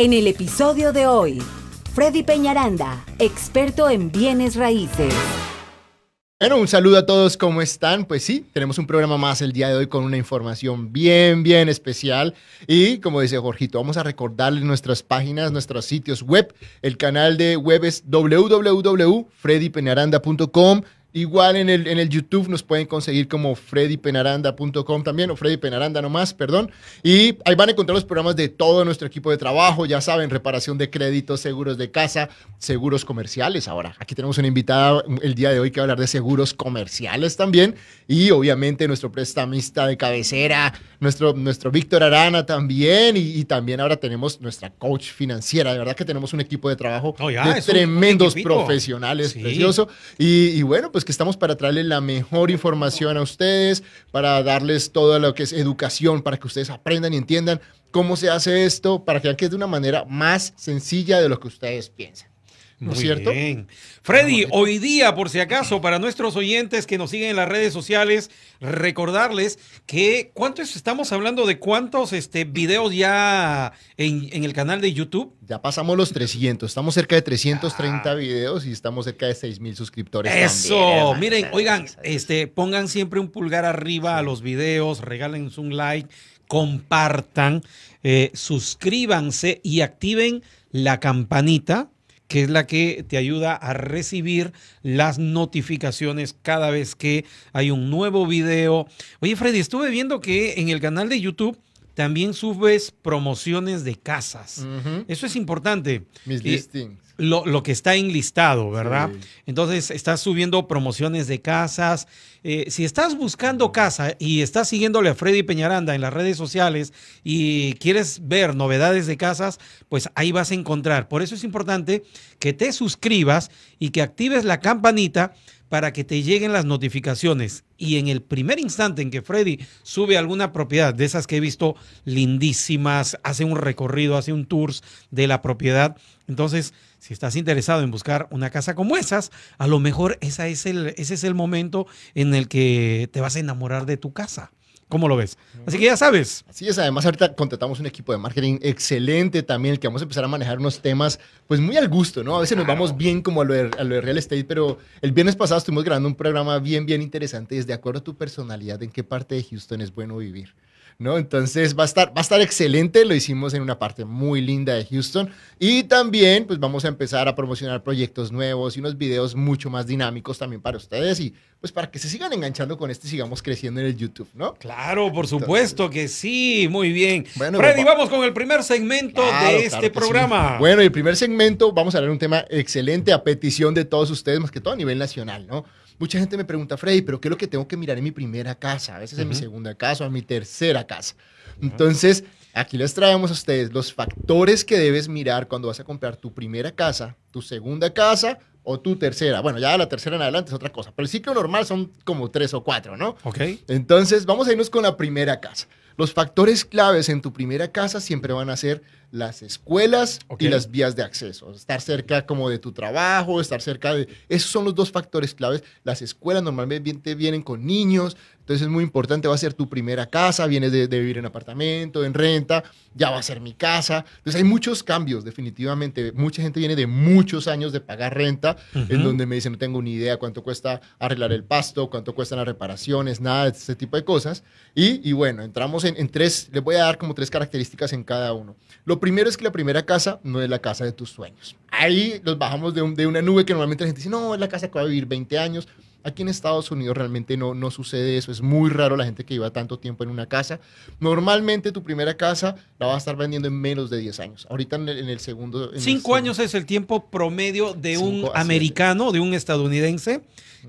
En el episodio de hoy, Freddy Peñaranda, experto en bienes raíces. Bueno, un saludo a todos, ¿cómo están? Pues sí, tenemos un programa más el día de hoy con una información bien, bien especial. Y como dice Jorgito, vamos a recordarles nuestras páginas, nuestros sitios web. El canal de web es www.freddypenaranda.com. Igual en el, en el YouTube nos pueden conseguir como freddypenaranda.com también, o Freddy Penaranda nomás, perdón. Y ahí van a encontrar los programas de todo nuestro equipo de trabajo, ya saben, reparación de créditos, seguros de casa, seguros comerciales. Ahora, aquí tenemos una invitada el día de hoy que va a hablar de seguros comerciales también. Y obviamente nuestro prestamista de cabecera, nuestro, nuestro Víctor Arana también. Y, y también ahora tenemos nuestra coach financiera. De verdad que tenemos un equipo de trabajo Oh, ya, de es un- un tremendos profesionales, Sí. precioso. Y, y bueno, pues que estamos para traerles la mejor información a ustedes, para darles todo lo que es educación, para que ustedes aprendan y entiendan cómo se hace esto, para que vean que es de una manera más sencilla de lo que ustedes piensan. ¿No es cierto? bien. Freddy, hoy día, por si acaso, para nuestros oyentes que nos siguen en las redes sociales, recordarles que cuántos estamos hablando de cuántos este, videos ya en, en el canal de YouTube. Ya pasamos los 300, estamos cerca de 330 videos y estamos cerca de 6 mil suscriptores. Eso, también, miren, oigan, este, pongan siempre un pulgar arriba a los videos, regalen un like, compartan, eh, suscríbanse y activen la campanita que es la que te ayuda a recibir las notificaciones cada vez que hay un nuevo video. Oye, Freddy, estuve viendo que en el canal de YouTube también subes promociones de casas. Eso es importante. Mis Y- listings. Lo, lo que está enlistado, ¿verdad? Sí. Entonces, estás subiendo promociones de casas. Eh, si estás buscando casa y estás siguiéndole a Freddy Peñaranda en las redes sociales y quieres ver novedades de casas, pues ahí vas a encontrar. Por eso es importante que te suscribas y que actives la campanita para que te lleguen las notificaciones. Y en el primer instante en que Freddy sube alguna propiedad, de esas que he visto lindísimas, hace un recorrido, hace un tours de la propiedad, entonces, si estás interesado en buscar una casa como esas, a lo mejor esa es el, ese es el momento en el que te vas a enamorar de tu casa. ¿Cómo lo ves? Así que ya sabes. Así es, además ahorita contratamos un equipo de marketing excelente también, el que vamos a empezar a manejar unos temas pues muy al gusto, ¿no? A veces nos vamos bien como a lo, de, real estate, pero el viernes pasado estuvimos grabando un programa bien, bien interesante, es de acuerdo a tu personalidad, en qué parte de Houston es bueno vivir. ¿No? Entonces va a, estar, va a estar excelente, lo hicimos en una parte muy linda de Houston y también pues vamos a empezar a promocionar proyectos nuevos y unos videos mucho más dinámicos también para ustedes y pues para que se sigan enganchando con esto y sigamos creciendo en el YouTube, ¿no? Claro, por supuesto que sí. Muy bien. Bueno, Freddy, papá. vamos con el primer segmento Claro, de claro este sí. programa. Bueno, el primer segmento vamos a hablar de un tema excelente a petición de todos ustedes, más que todo a nivel nacional, ¿no? Mucha gente me pregunta, Freddy, ¿pero qué es lo que tengo que mirar en mi primera casa? A veces en mi segunda casa o en mi tercera casa. Entonces, aquí les traemos a ustedes los factores que debes mirar cuando vas a comprar tu primera casa, tu segunda casa o tu tercera. Bueno, ya la tercera en adelante es otra cosa, pero el ciclo normal son como tres o cuatro, ¿no? Ok. Entonces, vamos a irnos con la primera casa. Los factores claves en tu primera casa siempre van a ser las escuelas y las vías de acceso. Estar cerca como de tu trabajo, estar cerca de... Esos son los dos factores claves. Las escuelas normalmente vienen con niños, entonces es muy importante, va a ser tu primera casa, vienes de, de vivir en apartamento, en renta, ya va a ser mi casa. Entonces hay muchos cambios, definitivamente. Mucha gente viene de muchos años de pagar renta, en donde me dicen, no tengo ni idea cuánto cuesta arreglar el pasto, cuánto cuestan las reparaciones, nada de este tipo de cosas. Y, y bueno, entramos en, en tres, les voy a dar como tres características en cada uno. Lo primero es que la primera casa no es la casa de tus sueños. Ahí los bajamos de, de una nube que normalmente la gente dice, no, es la casa que va a vivir 20 años. Aquí en Estados Unidos realmente no, no sucede eso. Es muy raro la gente que lleva tanto tiempo en una casa. Normalmente tu primera casa la vas a estar vendiendo en menos de 10 años. Ahorita en el, en el segundo... en el Cinco segundo- años es el tiempo promedio de un Cinco, americano, de un estadounidense.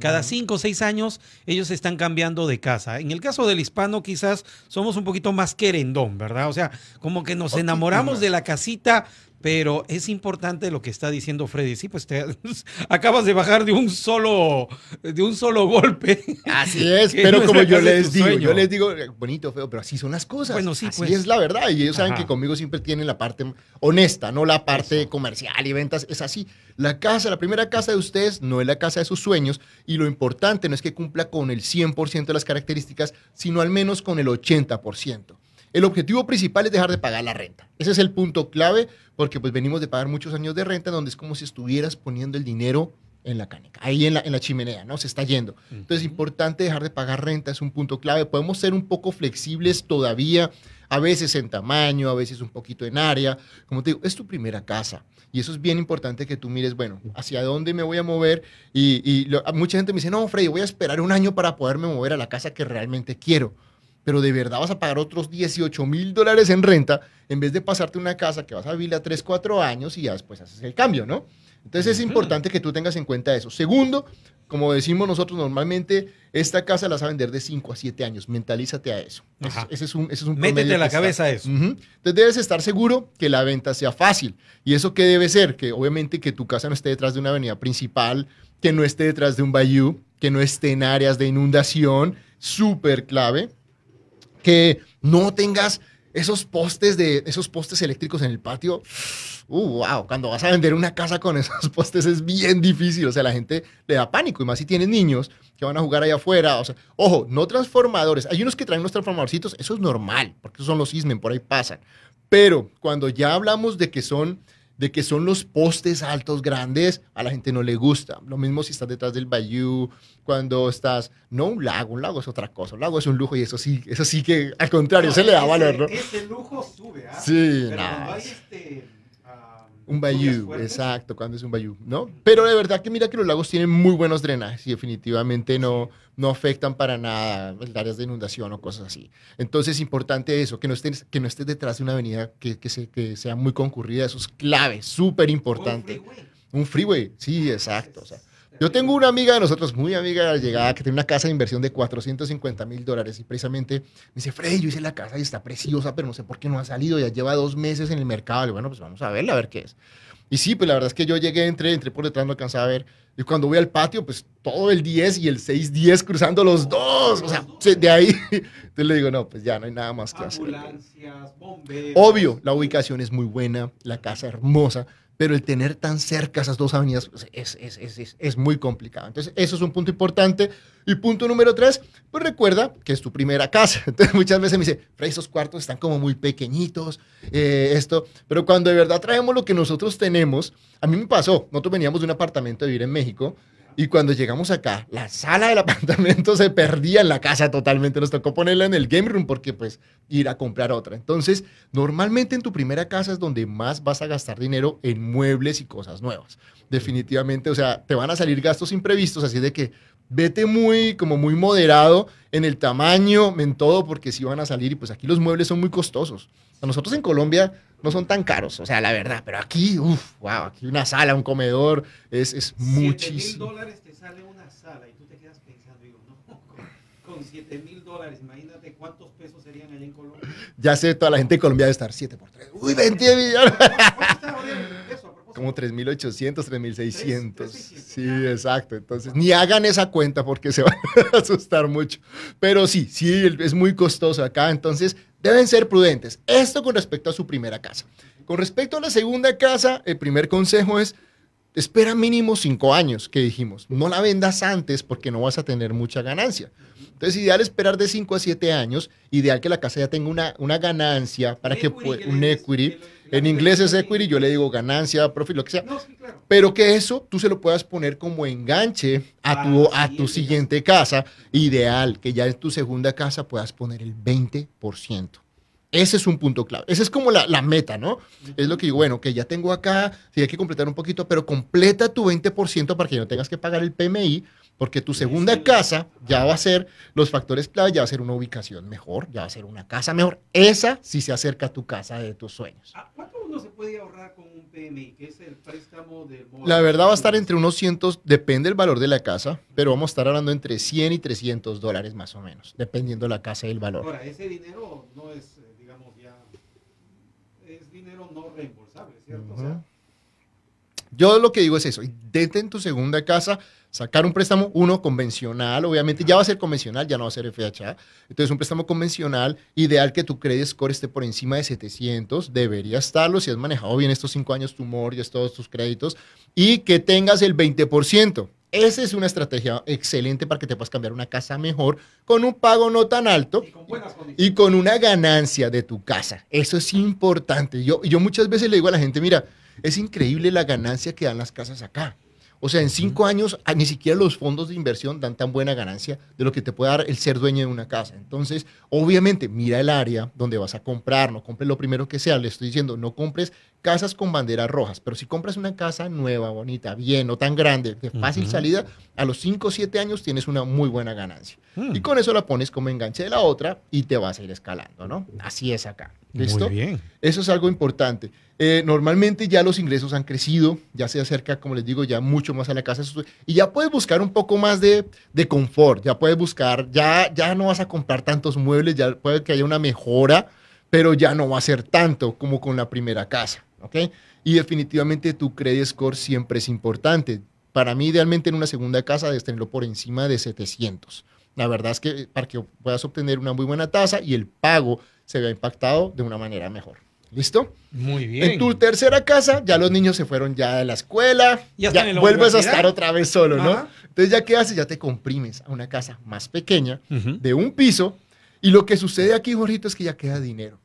Cada cinco o seis años ellos están cambiando de casa. En el caso del hispano quizás somos un poquito más querendón, ¿verdad? O sea, como que nos enamoramos de la casita, pero es importante lo que está diciendo Freddy. Sí, pues te acabas de bajar de un solo, de un solo golpe. Así es, pero no como yo les digo, sueño. yo les digo, bonito, feo, pero así son las cosas. Bueno, sí, así pues. es la verdad. Y ellos saben que conmigo siempre tienen la parte honesta, no la parte Eso. comercial y ventas. Es así. La casa, la primera casa de ustedes no es la casa de sus sueños. Y lo importante no es que cumpla con el 100% de las características, sino al menos con el 80%. El objetivo principal es dejar de pagar la renta. Ese es el punto clave porque pues venimos de pagar muchos años de renta donde es como si estuvieras poniendo el dinero en la canica, ahí en la, en la chimenea, ¿no? Se está yendo. Entonces, es importante dejar de pagar renta, es un punto clave. Podemos ser un poco flexibles todavía, a veces en tamaño, a veces un poquito en área. Como te digo, es tu primera casa. Y eso es bien importante que tú mires, bueno, hacia dónde me voy a mover. Y, y mucha gente me dice, no, Freddy, voy a esperar un año para poderme mover a la casa que realmente quiero pero de verdad vas a pagar otros 18 mil dólares en renta en vez de pasarte una casa que vas a vivir a 3, 4 años y ya después haces el cambio, ¿no? Entonces es importante que tú tengas en cuenta eso. Segundo, como decimos nosotros normalmente, esta casa la vas a vender de 5 a 7 años. Mentalízate a eso. Ese es un, ese es un Métete la cabeza a eso. Entonces debes estar seguro que la venta sea fácil. ¿Y eso qué debe ser? Que obviamente que tu casa no esté detrás de una avenida principal, que no esté detrás de un bayou, que no esté en áreas de inundación. Súper clave que no tengas esos postes de esos postes eléctricos en el patio. Uh, wow, cuando vas a vender una casa con esos postes es bien difícil, o sea, la gente le da pánico y más si tienes niños que van a jugar allá afuera, o sea, ojo, no transformadores. Hay unos que traen unos transformadorcitos, eso es normal, porque son los sismen, por ahí pasan. Pero cuando ya hablamos de que son de que son los postes altos grandes, a la gente no le gusta. Lo mismo si estás detrás del bayou, cuando estás, no un lago, un lago es otra cosa, un lago es un lujo y eso sí, eso sí que al contrario, se le da valor, ¿no? Ese lujo sube, ¿ah? Sí, nada. Este, un bayou, exacto, cuando es un bayou, ¿no? Pero de verdad que mira que los lagos tienen muy buenos drenajes y definitivamente no, no afectan para nada las áreas de inundación o cosas así. Entonces es importante eso, que no estés, que no estés detrás de una avenida que, que, que sea muy concurrida, eso es clave, súper importante. Un freeway. Un freeway, sí, exacto. O sea, yo tengo una amiga de nosotros, muy amiga de llegada, que tiene una casa de inversión de 450 mil dólares y precisamente me dice, Freddy, yo hice la casa y está preciosa, pero no sé por qué no ha salido, ya lleva dos meses en el mercado. Bueno, pues vamos a verla, a ver qué es. Y sí, pues la verdad es que yo llegué, entré, entré por detrás, no alcanzaba a ver. Y cuando voy al patio, pues todo el 10 y el 6-10 cruzando los dos. O sea, de ahí, te le digo, no, pues ya no hay nada más que hacer. Bomberos. Obvio, la ubicación es muy buena, la casa hermosa, pero el tener tan cerca esas dos avenidas pues, es, es, es, es, muy complicado. Entonces, eso es un punto importante. Y punto número tres, pues recuerda que es tu primera casa. Entonces, muchas veces me dice, Fray, esos cuartos están como muy pequeñitos, eh, esto, pero cuando de verdad traemos lo que nosotros tenemos, a mí me pasó, nosotros veníamos de un apartamento de vivir en México, y cuando llegamos acá, la sala del apartamento se perdía en la casa totalmente. Nos tocó ponerla en el game room porque pues ir a comprar otra. Entonces, normalmente en tu primera casa es donde más vas a gastar dinero en muebles y cosas nuevas. Definitivamente, o sea, te van a salir gastos imprevistos, así de que vete muy, como muy moderado en el tamaño, en todo, porque si van a salir y pues aquí los muebles son muy costosos. A nosotros en Colombia no son tan caros, o sea, la verdad, pero aquí, uff, wow, aquí una sala, un comedor, es, es muchísimo. mil dólares te sale una sala y tú te quedas pensando, digo, no, con, 7 mil dólares, imagínate cuántos pesos serían allá en Colombia. Ya sé, toda la gente de Colombia debe estar 7 por 3. Uy, 20 millones. Como 3.800, 3.600. Sí, exacto. Entonces, ni hagan esa cuenta porque se van a asustar mucho. Pero sí, sí, es muy costoso acá. Entonces, deben ser prudentes. Esto con respecto a su primera casa. Con respecto a la segunda casa, el primer consejo es, espera mínimo cinco años, que dijimos. No la vendas antes porque no vas a tener mucha ganancia. Entonces, ideal esperar de 5 a 7 años. Ideal que la casa ya tenga una, una ganancia para que pueda, un equity. En inglés es equity, yo le digo ganancia, profit, lo que sea. Pero que eso tú se lo puedas poner como enganche a tu, a tu siguiente casa. Ideal que ya en tu segunda casa puedas poner el 20%. Ese es un punto clave. Esa es como la, la, meta, ¿no? Es lo que digo, bueno, que ya tengo acá, sí hay que completar un poquito, pero completa tu 20% para que no tengas que pagar el PMI, porque tu segunda casa ya va a ser, los factores clave, ya va a ser una ubicación mejor, ya va a ser una casa mejor. Esa sí se acerca a tu casa de tus sueños. ¿Cuánto uno se puede ahorrar con un PMI, que es el préstamo del La verdad va a estar entre unos cientos, depende del valor de la casa, pero vamos a estar hablando entre 100 y 300 dólares más o menos, dependiendo de la casa y el valor. Ahora, ese dinero no es dinero no reembolsable, ¿cierto? Yo lo que digo es eso, dete en tu segunda casa, sacar un préstamo, uno convencional, obviamente ya va a ser convencional, ya no va a ser FHA, entonces un préstamo convencional, ideal que tu credit score esté por encima de 700, debería estarlo si has manejado bien estos cinco años tu mortgage, todos tus créditos, y que tengas el 20%. Esa es una estrategia excelente para que te puedas cambiar una casa mejor con un pago no tan alto Y con y con una ganancia de tu casa. Eso es importante. Yo, yo muchas veces le digo a la gente, mira, es increíble la ganancia que dan las casas acá. O sea, en cinco años ah, ni siquiera los fondos de inversión dan tan buena ganancia de lo que te puede dar el ser dueño de una casa. Entonces, obviamente, mira el área donde vas a comprar, no compres lo primero que sea. Le estoy diciendo, no compres casas con banderas rojas, pero si compras una casa nueva, bonita, bien, no tan grande, de fácil salida, a los 5 o 7 años tienes una muy buena ganancia. Hmm. Y con eso la pones como enganche de la otra y te vas a ir escalando, ¿no? Así es acá. ¿Listo? Muy bien. Eso es algo importante. Eh, normalmente ya los ingresos han crecido, ya se acerca, como les digo, ya mucho más a la casa y ya puedes buscar un poco más de, de confort, ya puedes buscar, ya, ya no vas a comprar tantos muebles, ya puede que haya una mejora, pero ya no va a ser tanto como con la primera casa, ¿ok? Y definitivamente tu credit score siempre es importante. Para mí, idealmente en una segunda casa debes tenerlo por encima de 700. La verdad es que para que puedas obtener una muy buena tasa y el pago se vea impactado de una manera mejor. ¿Listo? Muy bien. En tu tercera casa, ya los niños se fueron ya de la escuela, Ya ya, vuelves a estar otra vez solo, ¿no? Ajá. Entonces, ¿ya qué haces? Ya te comprimes a una casa más pequeña, de un piso, y lo que sucede aquí, Jorgito, es que ya queda dinero.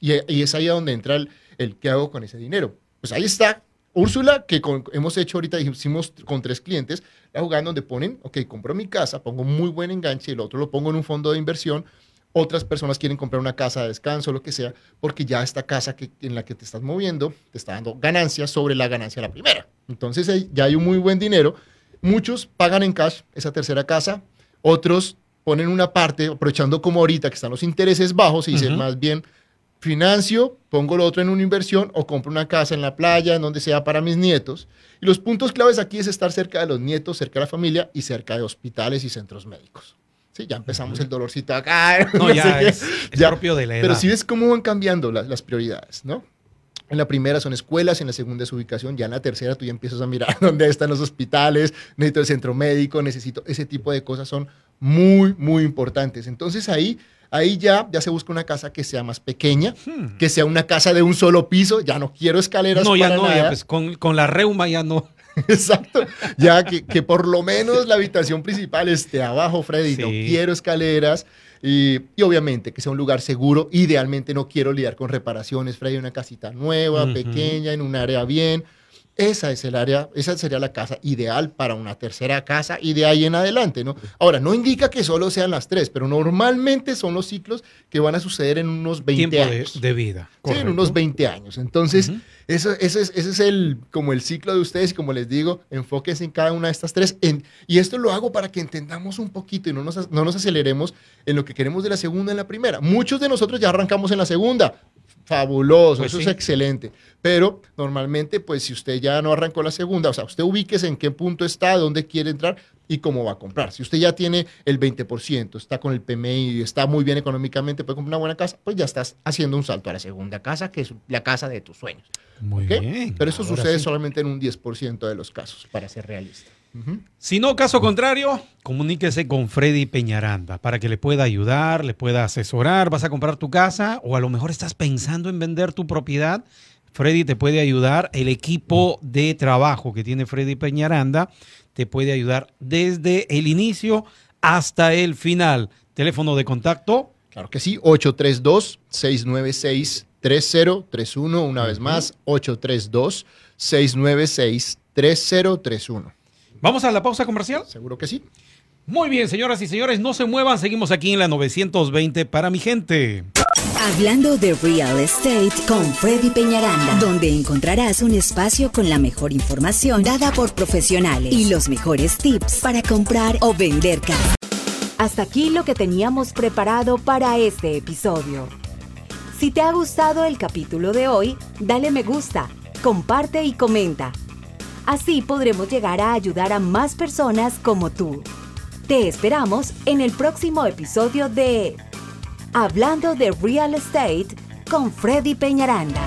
Y, y es ahí donde entra el, el qué hago con ese dinero. Pues ahí está. Úrsula, que con- hemos hecho ahorita, hicimos con tres clientes, la jugada donde ponen, ok, compro mi casa, pongo muy buen enganche, el otro lo pongo en un fondo de inversión, otras personas quieren comprar una casa de descanso, lo que sea, porque ya esta casa que, en la que te estás moviendo te está dando ganancias sobre la ganancia de la primera. Entonces ya hay un muy buen dinero. Muchos pagan en cash esa tercera casa, otros ponen una parte, aprovechando como ahorita que están los intereses bajos, y dicen más bien, financio, pongo lo otro en una inversión o compro una casa en la playa, en donde sea para mis nietos. Y los puntos claves aquí es estar cerca de los nietos, cerca de la familia y cerca de hospitales y centros médicos. Sí, ya empezamos el dolorcito acá. No, sé ya es, es Ya, propio de la edad. Pero si ves cómo van cambiando las, las prioridades, ¿no? En la primera son escuelas, en la segunda es ubicación, ya en la tercera tú ya empiezas a mirar dónde están los hospitales, necesito el centro médico, necesito ese tipo de cosas son muy, muy importantes. Entonces ahí, ahí ya, ya se busca una casa que sea más pequeña, Hmm. que sea una casa de un solo piso, ya no quiero escaleras No, ya no, ya pues con, con la reuma ya no. Exacto. Ya que, que por lo menos la habitación principal esté abajo, Freddy. No quiero escaleras. Y, y obviamente que sea un lugar seguro. Idealmente no quiero lidiar con reparaciones, Freddy. Una casita nueva, pequeña, en un área bien. Esa es el área, esa sería la casa ideal para una tercera casa y de ahí en adelante, ¿no? Ahora, no indica que solo sean las tres, pero normalmente son los ciclos que van a suceder en unos 20 Tiempo de, años. de vida. Sí, en unos 20 años. Entonces, Ujú. eso, eso es, ese es el, como el ciclo de ustedes como les digo, enfóquense en cada una de estas tres. En- y esto lo hago para que entendamos un poquito y no nos, no nos aceleremos en lo que queremos de la segunda en la primera. Muchos de nosotros ya arrancamos en la segunda. Fabuloso, Pues eso sí. es excelente. Pero normalmente, pues si usted ya no arrancó la segunda, o sea, usted ubíquese en qué punto está, dónde quiere entrar y cómo va a comprar. Si usted ya tiene el 20%, está con el PMI y está muy bien económicamente, puede comprar una buena casa, pues ya estás haciendo un salto a la segunda casa, que es la casa de tus sueños. Muy bien. Pero eso sucede sí. solamente en un 10% de los casos, para ser realista. Si no, caso contrario, comuníquese con Freddy Peñaranda para que le pueda ayudar, le pueda asesorar. Vas a comprar tu casa o a lo mejor estás pensando en vender tu propiedad. Freddy te puede ayudar. El equipo de trabajo que tiene Freddy Peñaranda te puede ayudar desde el inicio hasta el final. Teléfono de contacto. Claro que sí, 832-696-3031. Una vez más, 832-696-3031. Vamos a la pausa comercial. Seguro que sí. Muy bien, señoras y señores, no se muevan. Seguimos aquí en la 920 para mi gente. Hablando de real estate con Freddy Peñaranda, donde encontrarás un espacio con la mejor información dada por profesionales y los mejores tips para comprar o vender casa. Hasta aquí lo que teníamos preparado para este episodio. Si te ha gustado el capítulo de hoy, dale me gusta, comparte y comenta. Así podremos llegar a ayudar a más personas como tú. Te esperamos en el próximo episodio de Hablando de Real Estate con Freddy Peñaranda.